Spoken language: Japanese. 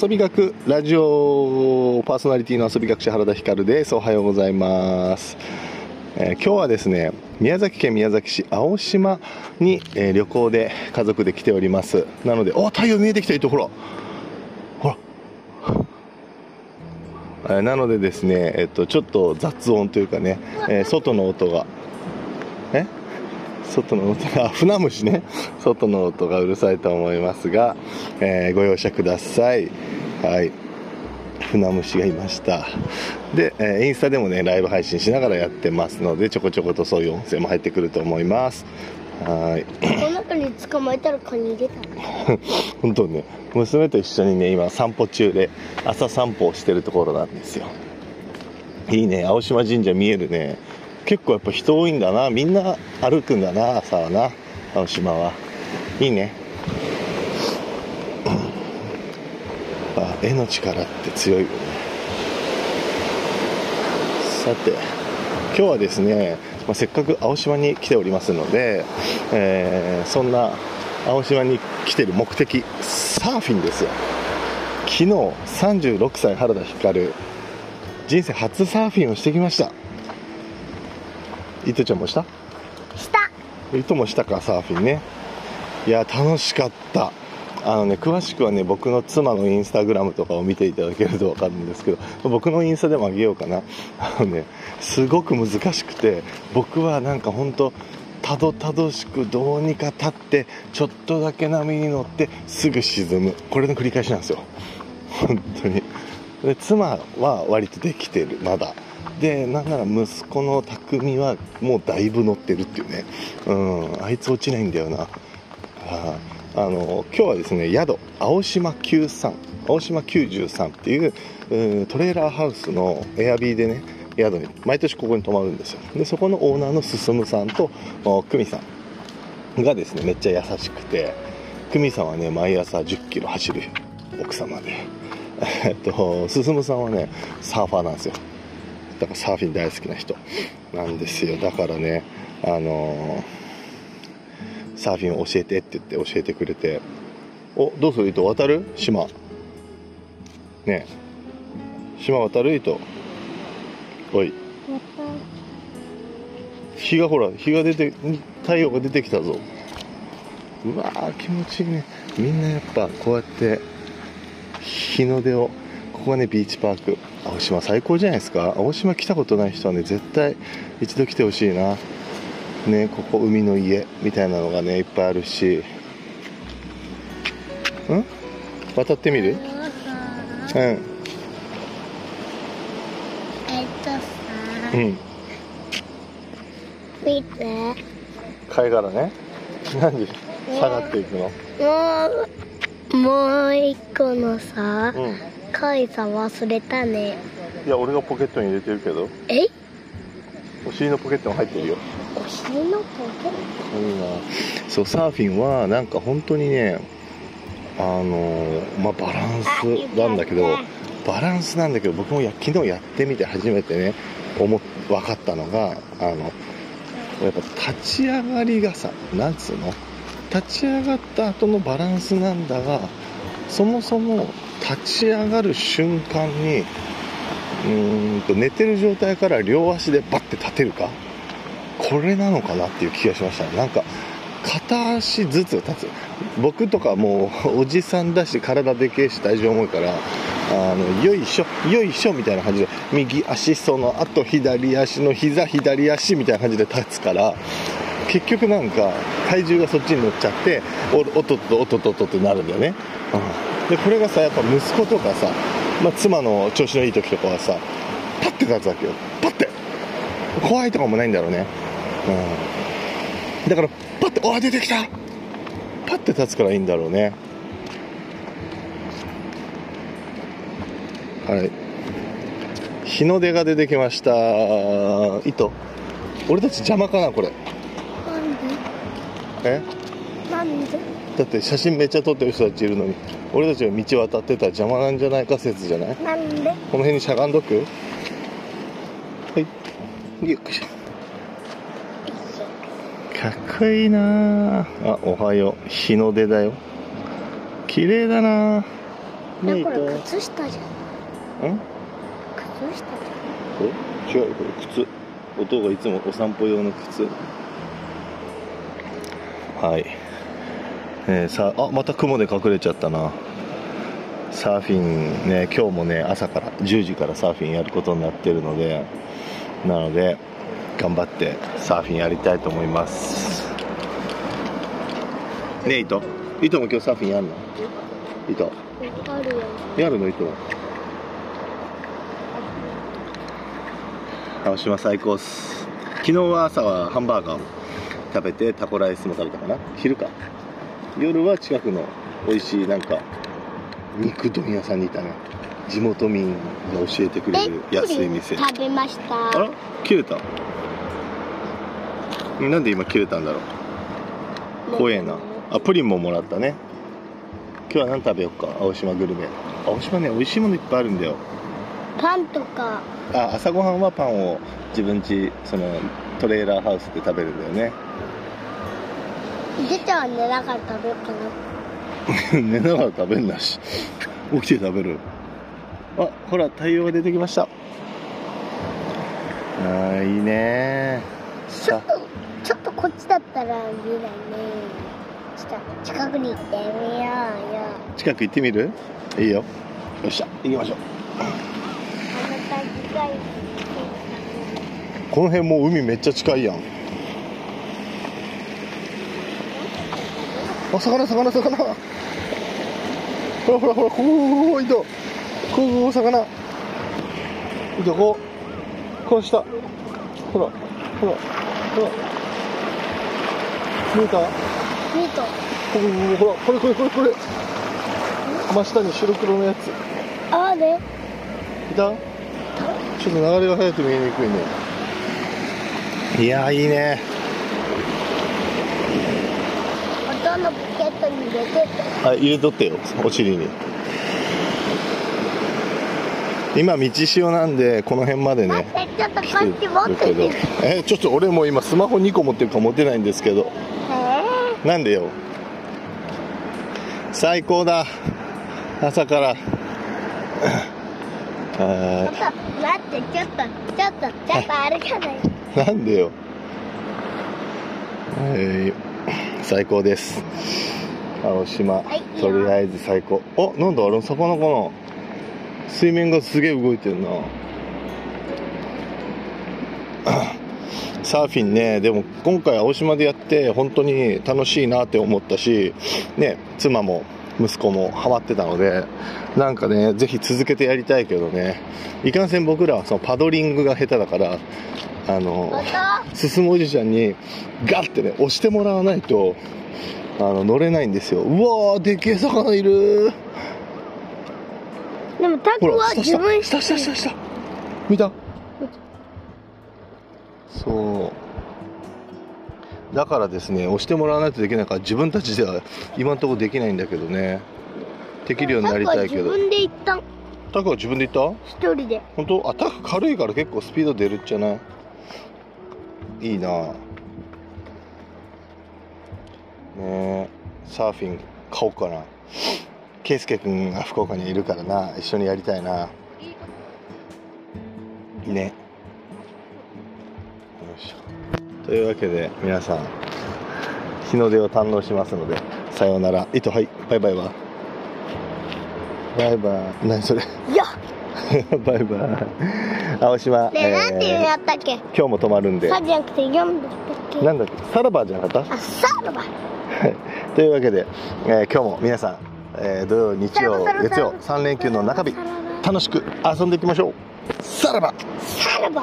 遊び学ラジオパーソナリティの遊び学者原田光です。おはようございます、えー今日はですね宮崎県宮崎市青島に、えー旅行で家族で来ております。なのでお太陽見えてきたいとほらほら。えーなのでですね、えっと、ちょっと雑音というかね、えー外の音が外の音があ 船虫ね。外の音がうるさいと思いますが、えーご容赦ください。はい。船虫がいました。で、えーインスタでもねライブ配信しながらやってますのでちょこちょことそういう音声も入ってくると思います。はい。この中に捕まえたらカニ入れたの？本当ね。娘と一緒にね今散歩中で朝散歩をしてるところなんですよ。いいね。青島神社見えるね結構やっぱ人多いんだな。みんな歩くんだな朝はな。青島は。いいね。あ絵の力って強いよね。さて今日はですね、まあ、せっかく青島に来ておりますので、えーそんな青島に来てる目的サーフィンですよ。昨日36歳原田光人生初サーフィンをしてきました。伊藤ちゃんもした？した。伊藤もしたかサーフィンね。いや楽しかった。あのね詳しくはね僕の妻のインスタグラムとかを見ていただけると分かるんですけど僕のインスタでもあげようかな。あのねすごく難しくて僕はなんか本当たどたどしくどうにか立ってちょっとだけ波に乗ってすぐ沈む。これの繰り返しなんですよ。本当に。で妻は割とできてるまだでなんなら息子の匠はもうだいぶ乗ってるっていうね。うんあいつ落ちないんだよな。ああの今日はですね宿青島93青島93っていううトレーラーハウスのエアビーでね宿に毎年ここに泊まるんですよ。でそこのオーナーの進さんと久美さんがですねめっちゃ優しくて久美さんはね毎朝1 0キロ走る奥様で。えっと進さんはねサーファーなんですよ。だからサーフィン大好きな人なんですよ。だからねあのサーフィンを教えてって言って教えてくれておどうする？糸渡る島ね島渡る？糸おい日がほら日が出て太陽が出てきたぞうわー気持ちいいねみんなやっぱこうやって日の出をここがねビーチパーク青島最高じゃないですか。青島来たことない人はね絶対一度来てほしいな。ねここ海の家みたいなのがねいっぱいあるし。ん？渡ってみる？うん。えっとさ。うん。見て。貝殻ね。何？で下がっていくの？もうもう一個のさ。うん貝さ忘れたね。いや俺がポケットに入れてるけど。え？お尻のポケットに入ってるよ。お尻のポケいいな。そうサーフィンはなんか本当にねあのまあバランスなんだけどバランスなんだけど僕もや昨日やってみて初めてね思っ分かったのがあのやっぱ立ち上がりがさなんつうの？立ち上がった後のバランスなんだがそもそも立ち上がる瞬間にうーんと寝てる状態から両足でバッて立てるか？これなのかなっていう気がしましたね。なんか片足ずつ立つ。僕とかもうおじさんだし体でけえし体重重いからあのよいしょよいしょみたいな感じで右足そのあと左足の膝左足みたいな感じで立つから結局なんか体重がそっちに乗っちゃっておおっとっとおっとっとっとってなるんだよね、うん、でこれがさやっぱ息子とかさ、まあ、妻の調子のいい時とかはさパッて立つわけよ。パッて。怖いとかもないんだろうね。うん。だからパッてあ出てきた。パッて立つからいいんだろうね。はい。日の出が出てきました。糸。俺たち邪魔かなこれ。えで？なんで？だって写真めっちゃ撮ってる人たちいるのに俺たちが道渡ってたら邪魔なんじゃないか説じゃない？なんで？この辺にしゃがんどく？はい。よっかっこいいな。ああおはよう。日の出だよ。綺麗だな。ねえこれと靴下じゃん。ん？靴下これ違うよこれ靴。音がいつもお散歩用の靴。はいえー、さあまた雲で隠れちゃったな。サーフィンね今日もね朝から10時からサーフィンやることになってるのでなので頑張ってサーフィンやりたいと思います。ねえ糸糸も今日サーフィンやんの？糸やるの糸鹿児島最高っす。昨日は朝はハンバーガーを食べてタコライスも食べたかな。昼か夜は近くの美味しいなんか肉問屋さんにいたね。地元民が教えてくれる安い店。食べました。あら？切れた？なんで今切れたんだろう？怖えな。あプリンももらったね。今日は何食べようか？青島グルメ。青島ね美味しいものいっぱいあるんだよ。パンとか。あ朝ごはんはパンを自分家そのトレーラーハウスで食べるんだよね出ちゃんは寝ながら食べようかな。寝ながら食べんなし。起きて食べる。あほら太陽が出てきました。あーいいね。さちょっとこっちだったら見ないね。ちょっと近くに行ってみようよ。近く行ってみる？いいよ。よっしゃ行きましょう。この辺もう海めっちゃ近いやんあ魚魚魚。ほらほらほらこういとこうこう魚。いとこう。この下ほらほらほら。見えた？ミートほらほらこれこれこれこれ。真下に白黒のやつ。あれ？いた？ちょっと流れが速くて見えにくいね。いやーいいねのポケットに入れててあ入れとってよお尻に。今道潮なんでこの辺まで待ねってちょっとこ来っち持ってえちょっと俺も今スマホ2個持ってるから持てないんですけど。えなんでよ。最高だ。朝から。ー、あちょっと待ってちょっとちょっとちょっと歩かない。ーなんでよ。はい最高です。青島、とりあえず最高。あなんだあれ魚かな？水面がすげえ動いてるな。サーフィンねでも今回青島でやって本当に楽しいなって思ったしね妻も息子もハマってたのでなんかねぜひ続けてやりたいけどね。いかんせん僕らはそのパドリングが下手だからあの進むおじちゃんにガッてね押してもらわないとあの乗れないんですよ。うわーでけえ魚いる。でもタほコは自分下下下下。見た？そう。だからですね押してもらわないとできないから自分たちでは今のところできないんだけどね。できるようになりたいけど。タコは自分で行ったタコは自分で行った？一人で。本当？あタコ軽いから結構スピード出るんじゃな。いいいな。ねえ。サーフィン買おうかな。圭佑君が福岡にいるからな。一緒にやりたいな。ね。よいしょ。というわけで皆さん日の出を堪能しますのでさようなら。糸はい。バイバイは。バイバイ。何それ。いや。バイバイ。青島、ねえ、なんていうのやったっけ？今日も泊まるんで。サじゃなくて4だったっけ？なんだっけ？さらばじゃなかった？あサラバはいというわけで、えー今日も皆さん、えー土曜日曜月曜3連休の中日楽しく遊んでいきましょう。さらば。サラバ